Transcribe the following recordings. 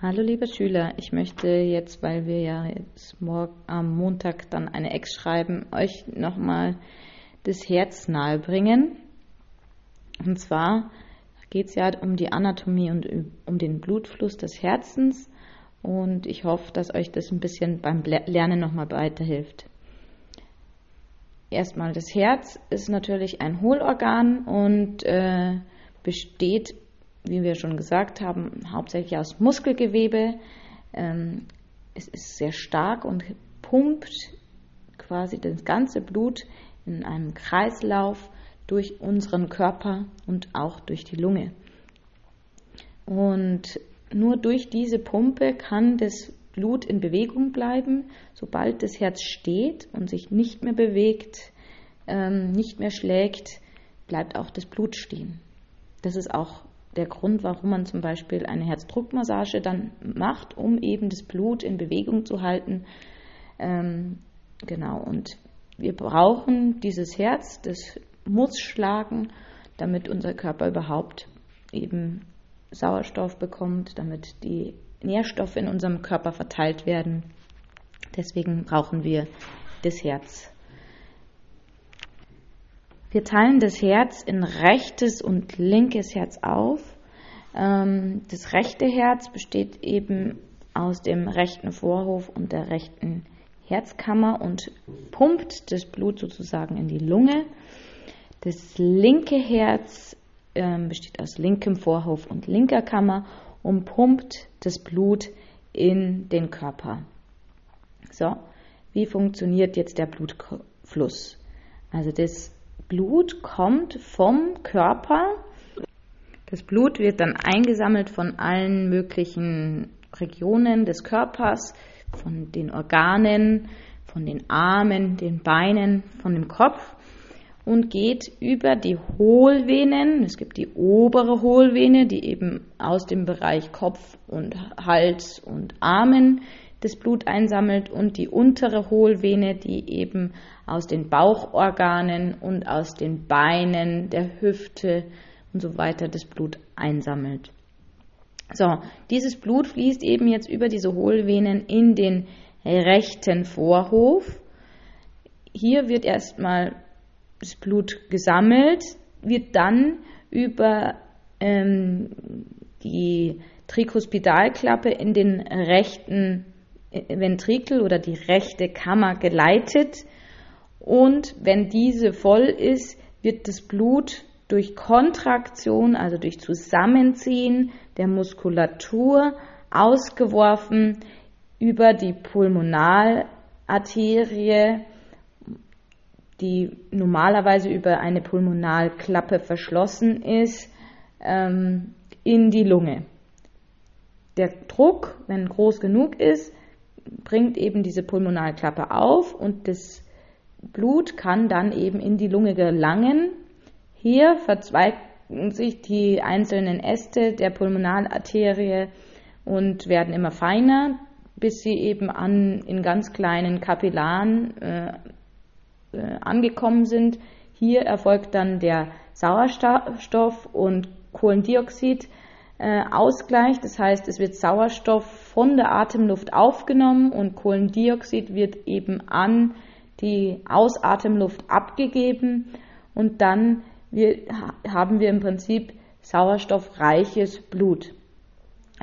Hallo liebe Schüler, ich möchte jetzt, weil wir ja jetzt morgen am Montag dann eine Ex schreiben, euch nochmal das Herz nahebringen. Und zwar geht es ja um die Anatomie und um den Blutfluss des Herzens und ich hoffe, dass euch das ein bisschen beim Lernen nochmal weiterhilft. Erstmal, das Herz ist natürlich ein Hohlorgan und äh, besteht wie wir schon gesagt haben, hauptsächlich aus Muskelgewebe. Ähm, es ist sehr stark und pumpt quasi das ganze Blut in einem Kreislauf durch unseren Körper und auch durch die Lunge. Und nur durch diese Pumpe kann das Blut in Bewegung bleiben. Sobald das Herz steht und sich nicht mehr bewegt, ähm, nicht mehr schlägt, bleibt auch das Blut stehen. Das ist auch der Grund, warum man zum Beispiel eine Herzdruckmassage dann macht, um eben das Blut in Bewegung zu halten. Ähm, genau, und wir brauchen dieses Herz, das muss schlagen, damit unser Körper überhaupt eben Sauerstoff bekommt, damit die Nährstoffe in unserem Körper verteilt werden. Deswegen brauchen wir das Herz. Wir teilen das Herz in rechtes und linkes Herz auf. Ähm, das rechte Herz besteht eben aus dem rechten Vorhof und der rechten Herzkammer und pumpt das Blut sozusagen in die Lunge. Das linke Herz ähm, besteht aus linkem Vorhof und linker Kammer und pumpt das Blut in den Körper. So, wie funktioniert jetzt der Blutfluss? Also das Blut kommt vom Körper. Das Blut wird dann eingesammelt von allen möglichen Regionen des Körpers, von den Organen, von den Armen, den Beinen, von dem Kopf und geht über die Hohlvenen. Es gibt die obere Hohlvene, die eben aus dem Bereich Kopf und Hals und Armen das Blut einsammelt und die untere Hohlvene, die eben aus den Bauchorganen und aus den Beinen, der Hüfte und so weiter das Blut einsammelt. So, dieses Blut fließt eben jetzt über diese Hohlvenen in den rechten Vorhof. Hier wird erstmal das Blut gesammelt, wird dann über ähm, die Trikospidalklappe in den rechten Ventrikel oder die rechte Kammer geleitet und wenn diese voll ist, wird das Blut durch Kontraktion, also durch Zusammenziehen der Muskulatur ausgeworfen über die Pulmonalarterie, die normalerweise über eine Pulmonalklappe verschlossen ist, ähm, in die Lunge. Der Druck, wenn groß genug ist, bringt eben diese Pulmonalklappe auf und das Blut kann dann eben in die Lunge gelangen. Hier verzweigen sich die einzelnen Äste der Pulmonalarterie und werden immer feiner, bis sie eben an, in ganz kleinen Kapillaren äh, äh, angekommen sind. Hier erfolgt dann der Sauerstoff und Kohlendioxid äh, Ausgleich. Das heißt, es wird Sauerstoff von der Atemluft aufgenommen und Kohlendioxid wird eben an die Ausatemluft abgegeben und dann wir, haben wir im Prinzip sauerstoffreiches Blut.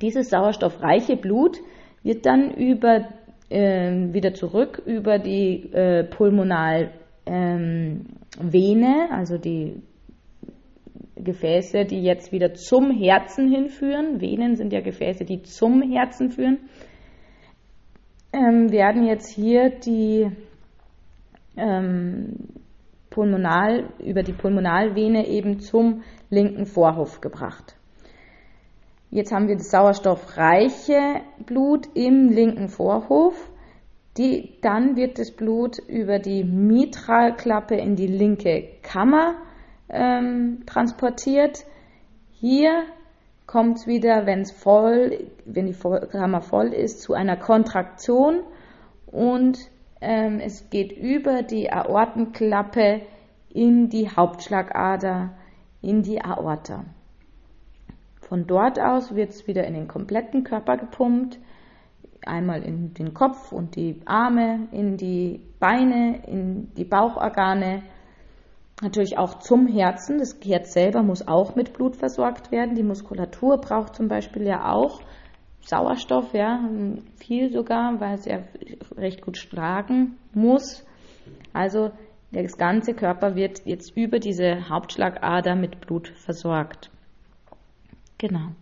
Dieses sauerstoffreiche Blut wird dann über, äh, wieder zurück über die äh, Pulmonalvene, ähm, also die Gefäße, die jetzt wieder zum Herzen hinführen, Venen sind ja Gefäße, die zum Herzen führen, ähm, werden jetzt hier die ähm, Pulmonal, über die Pulmonalvene eben zum linken Vorhof gebracht. Jetzt haben wir das sauerstoffreiche Blut im linken Vorhof. Die, dann wird das Blut über die Mitralklappe in die linke Kammer ähm, transportiert. Hier kommt es wieder, wenn es voll, wenn die Kammer voll ist, zu einer Kontraktion und ähm, es geht über die Aortenklappe in die Hauptschlagader, in die Aorta. Von dort aus wird es wieder in den kompletten Körper gepumpt. Einmal in den Kopf und die Arme, in die Beine, in die Bauchorgane. Natürlich auch zum Herzen. Das Herz selber muss auch mit Blut versorgt werden. Die Muskulatur braucht zum Beispiel ja auch Sauerstoff, ja, viel sogar, weil es ja recht gut schlagen muss. Also das ganze Körper wird jetzt über diese Hauptschlagader mit Blut versorgt. Genau.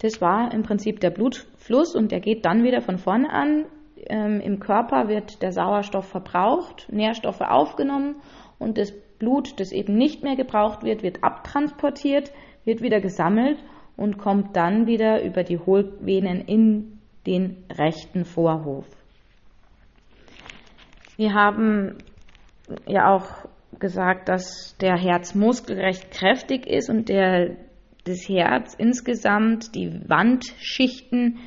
Das war im Prinzip der Blutfluss und der geht dann wieder von vorne an. Ähm, Im Körper wird der Sauerstoff verbraucht, Nährstoffe aufgenommen und das Blut, das eben nicht mehr gebraucht wird, wird abtransportiert, wird wieder gesammelt und kommt dann wieder über die Hohlvenen in den rechten Vorhof. Wir haben ja auch gesagt, dass der Herzmuskel recht kräftig ist und der, das Herz insgesamt, die Wandschichten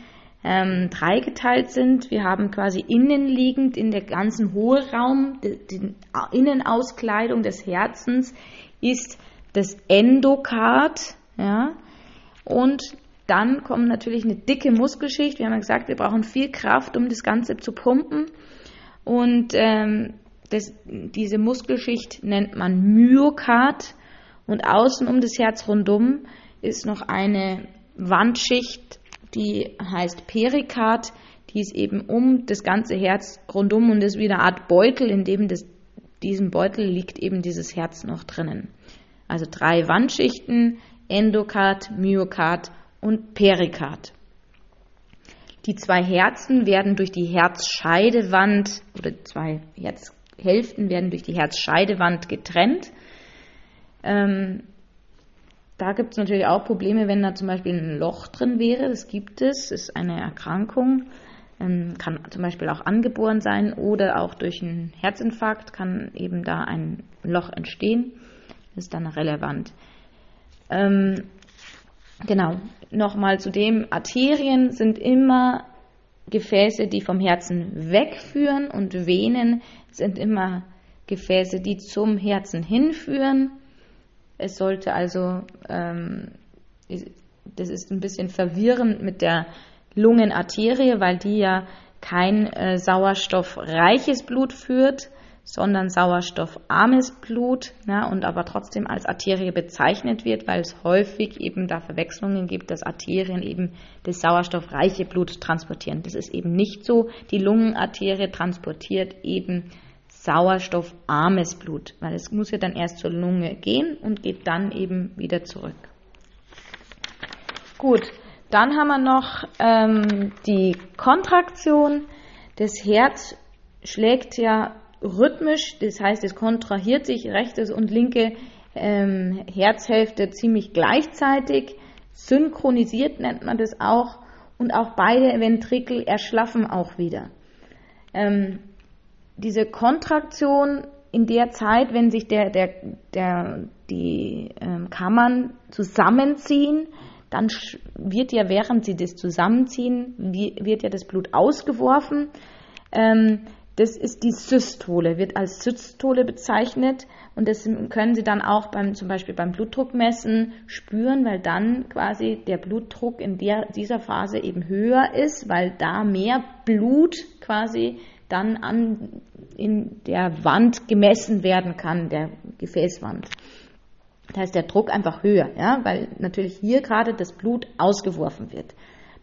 ähm, dreigeteilt sind. Wir haben quasi innenliegend in der ganzen Hohlraum, die, die Innenauskleidung des Herzens ist das Endokard, ja, und dann kommt natürlich eine dicke Muskelschicht. Wir haben ja gesagt, wir brauchen viel Kraft, um das Ganze zu pumpen. Und ähm, das, diese Muskelschicht nennt man Myokard. Und außen um das Herz rundum ist noch eine Wandschicht, die heißt Perikard. Die ist eben um das ganze Herz rundum und ist wie eine Art Beutel, in dem das, diesem Beutel liegt eben dieses Herz noch drinnen. Also drei Wandschichten, Endokard, Myokard und Perikard. Die zwei Herzen werden durch die Herzscheidewand oder zwei Herzhälften werden durch die Herzscheidewand getrennt. Ähm, da gibt es natürlich auch Probleme, wenn da zum Beispiel ein Loch drin wäre. Das gibt es, ist eine Erkrankung, ähm, kann zum Beispiel auch angeboren sein oder auch durch einen Herzinfarkt kann eben da ein Loch entstehen. Das ist dann relevant. Ähm, genau, nochmal zu dem, Arterien sind immer Gefäße, die vom Herzen wegführen und Venen sind immer Gefäße, die zum Herzen hinführen. Es sollte also, ähm, das ist ein bisschen verwirrend mit der Lungenarterie, weil die ja kein äh, sauerstoffreiches Blut führt, sondern sauerstoffarmes Blut ja, und aber trotzdem als Arterie bezeichnet wird, weil es häufig eben da Verwechslungen gibt, dass Arterien eben das sauerstoffreiche Blut transportieren. Das ist eben nicht so. Die Lungenarterie transportiert eben sauerstoffarmes Blut, weil es muss ja dann erst zur Lunge gehen und geht dann eben wieder zurück. Gut, dann haben wir noch ähm, die Kontraktion. Das Herz schlägt ja rhythmisch, das heißt, es kontrahiert sich rechtes und linke ähm, Herzhälfte ziemlich gleichzeitig, synchronisiert nennt man das auch, und auch beide Ventrikel erschlaffen auch wieder. Ähm, diese Kontraktion in der Zeit, wenn sich der, der, der, die ähm, Kammern zusammenziehen, dann wird ja, während sie das zusammenziehen, wird ja das Blut ausgeworfen. Ähm, das ist die Systole, wird als Systole bezeichnet und das können Sie dann auch beim, zum Beispiel beim Blutdruckmessen spüren, weil dann quasi der Blutdruck in der, dieser Phase eben höher ist, weil da mehr Blut quasi dann an, in der Wand gemessen werden kann, der Gefäßwand. Da ist der Druck einfach höher, ja, weil natürlich hier gerade das Blut ausgeworfen wird.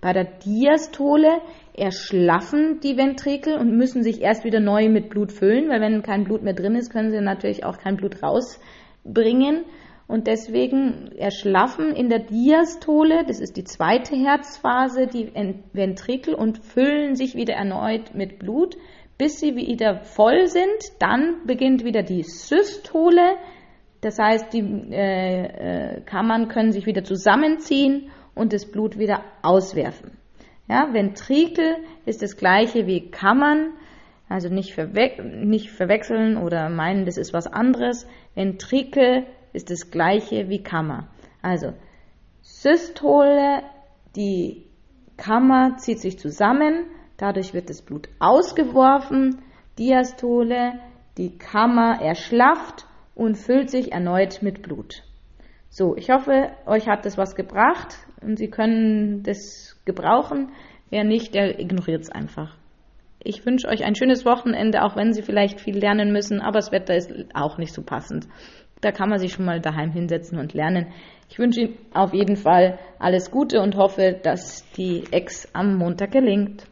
Bei der Diastole erschlaffen die Ventrikel und müssen sich erst wieder neu mit Blut füllen, weil wenn kein Blut mehr drin ist, können sie natürlich auch kein Blut rausbringen. Und deswegen erschlaffen in der Diastole, das ist die zweite Herzphase, die Ventrikel und füllen sich wieder erneut mit Blut, bis sie wieder voll sind. Dann beginnt wieder die Systole, das heißt, die äh, äh, Kammern können sich wieder zusammenziehen und das Blut wieder auswerfen. Ja, Ventrikel ist das gleiche wie Kammern, also nicht, verwe nicht verwechseln oder meinen, das ist was anderes. Ventrikel ist das gleiche wie Kammer. Also Systole, die Kammer zieht sich zusammen, dadurch wird das Blut ausgeworfen. Diastole, die Kammer erschlafft und füllt sich erneut mit Blut. So, ich hoffe, euch hat das was gebracht. und Sie können das gebrauchen. Wer nicht, der ignoriert es einfach. Ich wünsche euch ein schönes Wochenende, auch wenn Sie vielleicht viel lernen müssen, aber das Wetter ist auch nicht so passend. Da kann man sich schon mal daheim hinsetzen und lernen. Ich wünsche Ihnen auf jeden Fall alles Gute und hoffe, dass die Ex am Montag gelingt.